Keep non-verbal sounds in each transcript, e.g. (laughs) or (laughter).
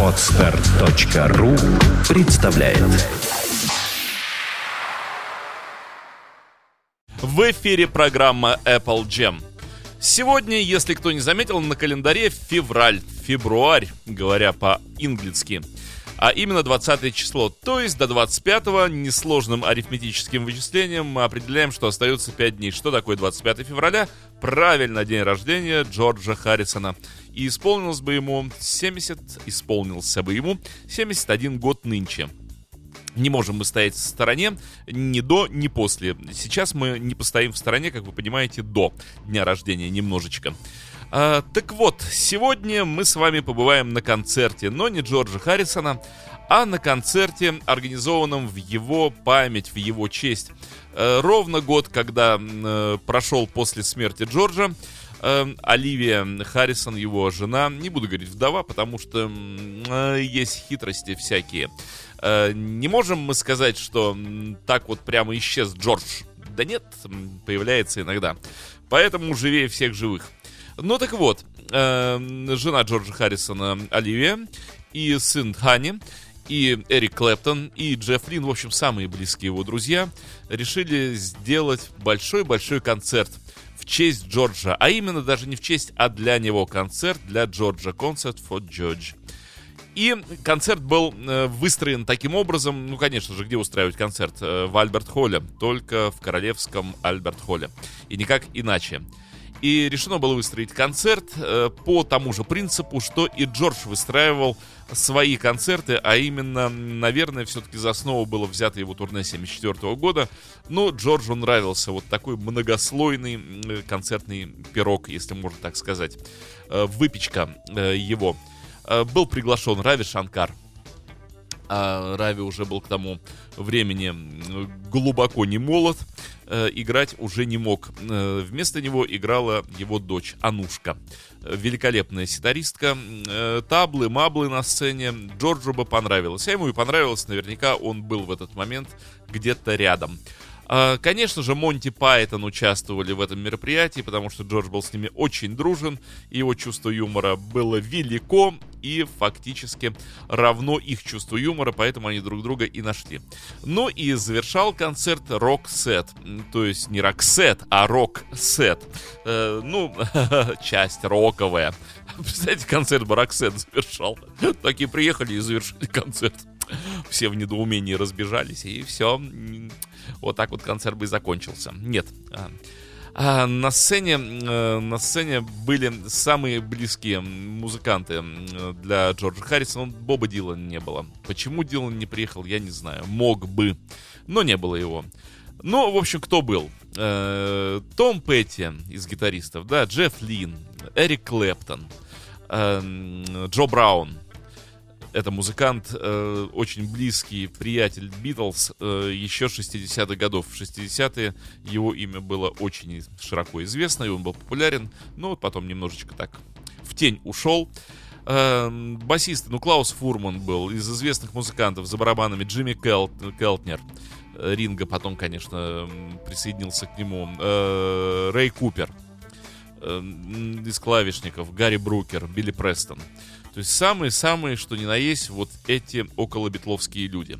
Отстар.ру представляет В эфире программа Apple Jam. Сегодня, если кто не заметил, на календаре февраль, февруарь, говоря по-инглицки. А именно 20 число, то есть до 25 несложным арифметическим вычислением мы определяем, что остается 5 дней. Что такое 25 февраля? Правильно, день рождения Джорджа Харрисона. И исполнилось бы ему 70, исполнился бы ему 71 год нынче. Не можем мы стоять в стороне ни до, ни после. Сейчас мы не постоим в стороне, как вы понимаете, до дня рождения немножечко. А, так вот, сегодня мы с вами побываем на концерте, но не Джорджа Харрисона, а на концерте, организованном в его память, в его честь. А, ровно год, когда а, прошел после смерти Джорджа, э, Оливия Харрисон, его жена, не буду говорить вдова, потому что э, есть хитрости всякие. Э, не можем мы сказать, что так вот прямо исчез Джордж. Да нет, появляется иногда. Поэтому живее всех живых. Ну так вот, э, жена Джорджа Харрисона Оливия и сын Хани и Эрик Клэптон, и Джефф Лин, в общем, самые близкие его друзья, решили сделать большой-большой концерт в честь Джорджа. А именно даже не в честь, а для него концерт для Джорджа. Concert for George. И концерт был э, выстроен таким образом, ну, конечно же, где устраивать концерт? Э, в Альберт-Холле, только в Королевском Альберт-Холле. И никак иначе. И решено было выстроить концерт э, по тому же принципу, что и Джордж выстраивал свои концерты, а именно, наверное, все-таки за основу было взято его турне 74 года. Но Джорджу нравился вот такой многослойный концертный пирог, если можно так сказать. Выпечка его. Э, был приглашен Рави Шанкар. А Рави уже был к тому времени глубоко не молод, э, играть уже не мог. Э, вместо него играла его дочь Анушка. Великолепная ситаристка. Таблы-маблы на сцене. Джорджу бы понравилось. А ему и понравилось. Наверняка он был в этот момент где-то рядом. А, конечно же, Монти Пайтон участвовали в этом мероприятии, потому что Джордж был с ними очень дружен, его чувство юмора было велико и фактически равно их чувству юмора, поэтому они друг друга и нашли. Ну и завершал концерт рок-сет, то есть не рок-сет, а рок-сет. Э, ну, (laughs) часть роковая. (laughs) Представляете, концерт бы рок-сет завершал. Такие приехали и завершили концерт. Все в недоумении разбежались, и все вот так вот концерт бы и закончился. Нет. А, а на сцене, э, на сцене были самые близкие музыканты для Джорджа Харрисона. Боба Дилана не было. Почему Дилан не приехал, я не знаю. Мог бы, но не было его. Ну, в общем, кто был? Э, Том Петти из гитаристов, да, Джефф Лин, Эрик Клэптон, э, Джо Браун, это музыкант, э, очень близкий приятель Битлз э, еще 60-х годов. В 60-е его имя было очень широко известно, и он был популярен, но вот потом немножечко так в тень ушел. Э, басист, ну, Клаус Фурман был, из известных музыкантов за барабанами Джимми Келт, Келтнер. Э, Ринга потом, конечно, присоединился к нему. Э, Рэй Купер э, из клавишников, Гарри Брукер, Билли Престон. То есть самые-самые, что ни на есть, вот эти околобитловские люди.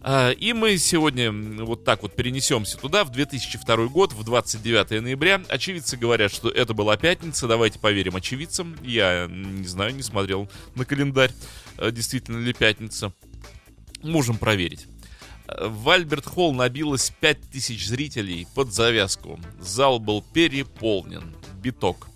А, и мы сегодня вот так вот перенесемся туда, в 2002 год, в 29 ноября. Очевидцы говорят, что это была пятница. Давайте поверим очевидцам. Я не знаю, не смотрел на календарь, а, действительно ли пятница. Можем проверить. В Альберт Холл набилось 5000 зрителей под завязку. Зал был переполнен. Биток.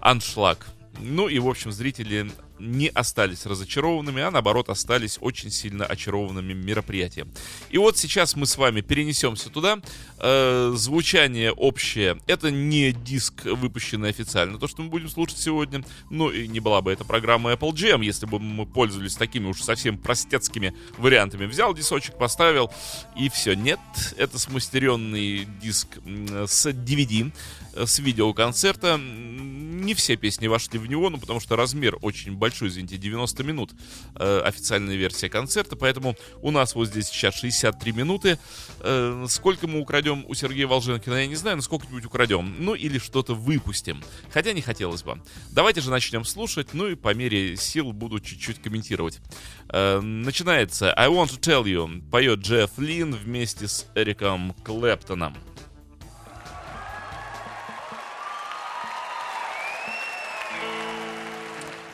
Аншлаг. Ну и, в общем, зрители не остались разочарованными, а наоборот остались очень сильно очарованными мероприятием. И вот сейчас мы с вами перенесемся туда. Э, звучание общее. Это не диск, выпущенный официально, то, что мы будем слушать сегодня. Ну и не была бы эта программа Apple Jam, если бы мы пользовались такими уж совсем простецкими вариантами. Взял дисочек, поставил, и все. Нет, это смастеренный диск с DVD, с видеоконцерта. Не все песни вошли в него, ну потому что размер очень большой извините, 90 минут э, официальная версия концерта, поэтому у нас вот здесь сейчас 63 минуты. Э, сколько мы украдем у Сергея Волженкина, я не знаю, но сколько-нибудь украдем. Ну или что-то выпустим. Хотя не хотелось бы. Давайте же начнем слушать, ну и по мере сил буду чуть-чуть комментировать. Э, начинается I Want to Tell You, поет Джефф Лин вместе с Эриком Клэптоном.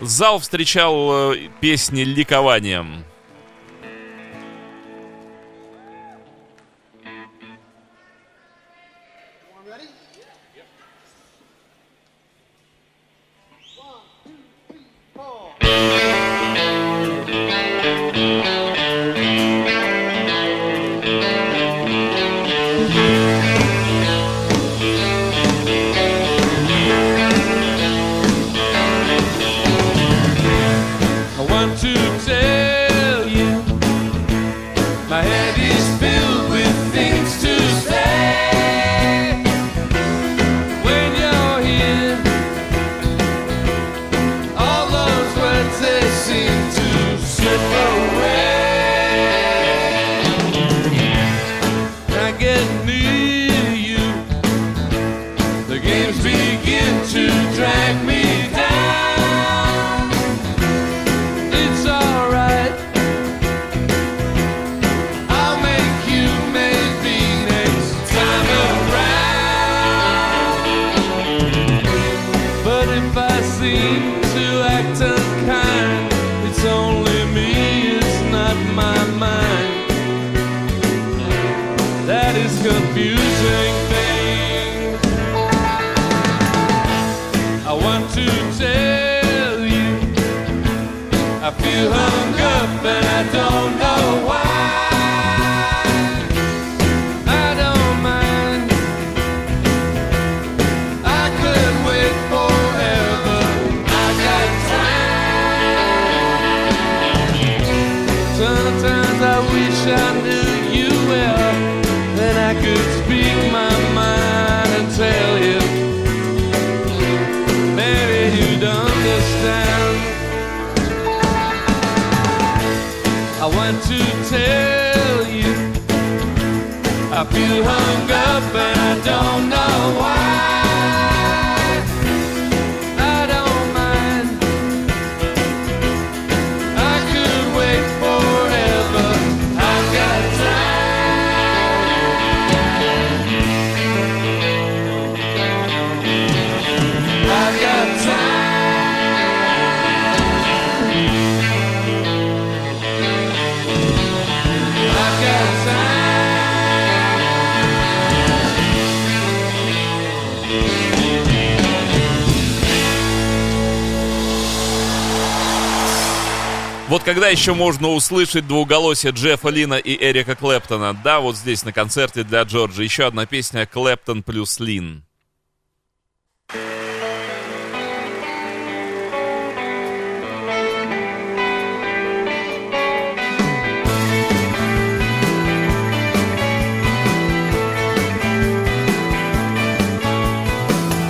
Зал встречал э, песни ликованием. trying to tell you I feel hunger. Когда еще можно услышать двуголосие Джеффа Лина и Эрика Клэптона? Да, вот здесь на концерте для Джорджа. Еще одна песня Клэптон плюс Лин.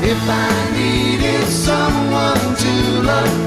If I needed someone to love,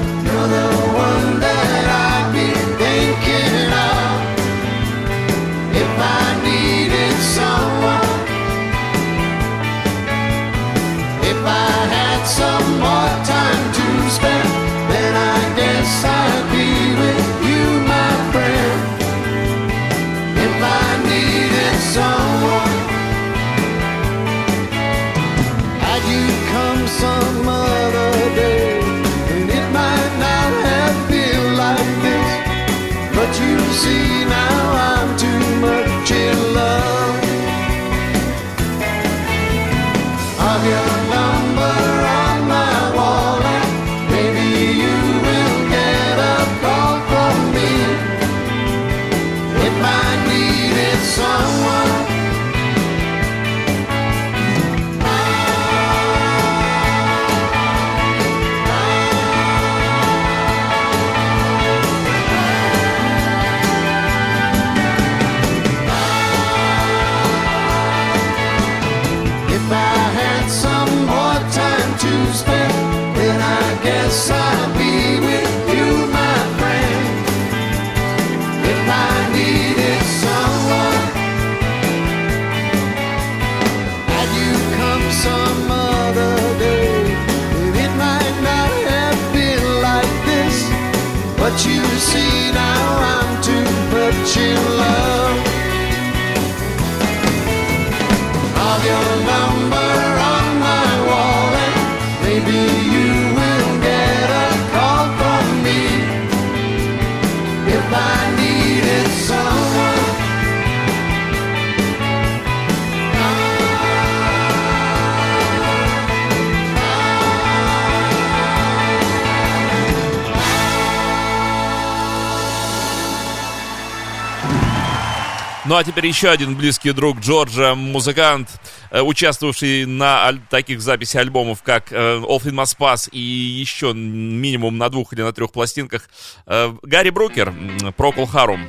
Ну а теперь еще один близкий друг Джорджа, музыкант, э, участвовавший на таких записях альбомов, как э, All in Must Pass и еще минимум на двух или на трех пластинках, э, Гарри Брукер, м, Procol Harum.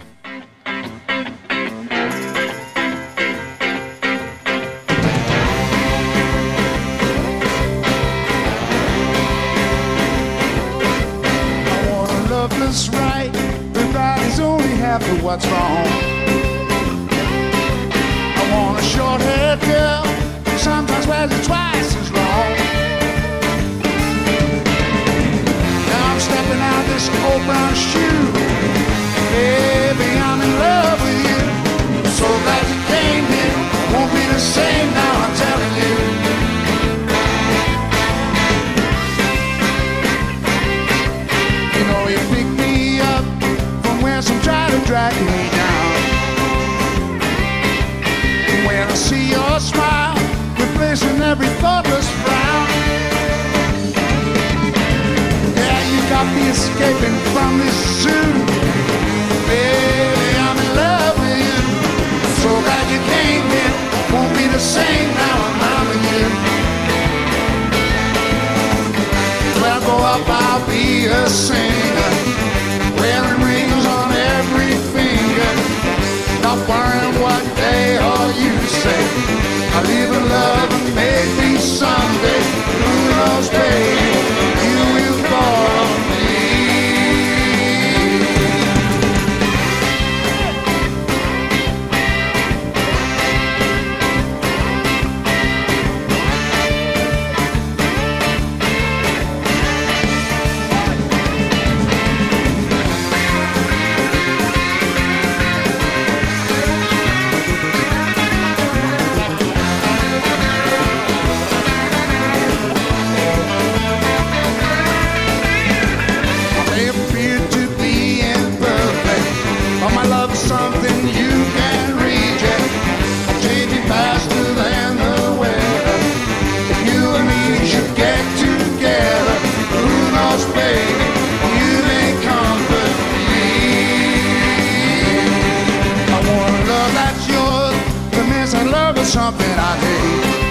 I to me down. When I see your smile, replacing every thoughtless frown. Yeah, you got me escaping from this zoo. Baby, I'm in love with you. So glad you came here. Won't be the same now I'm with you. When I grow up, I'll be a singer, someday, who knows, baby, something you can reject. I'll it faster than the weather. You and me should get together, who knows, baby, you may comfort me. I want a love that's yours, the missing love is something I hate.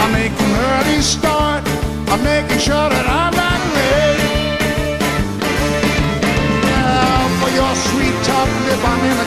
I'm making early start. I'm making sure that I'm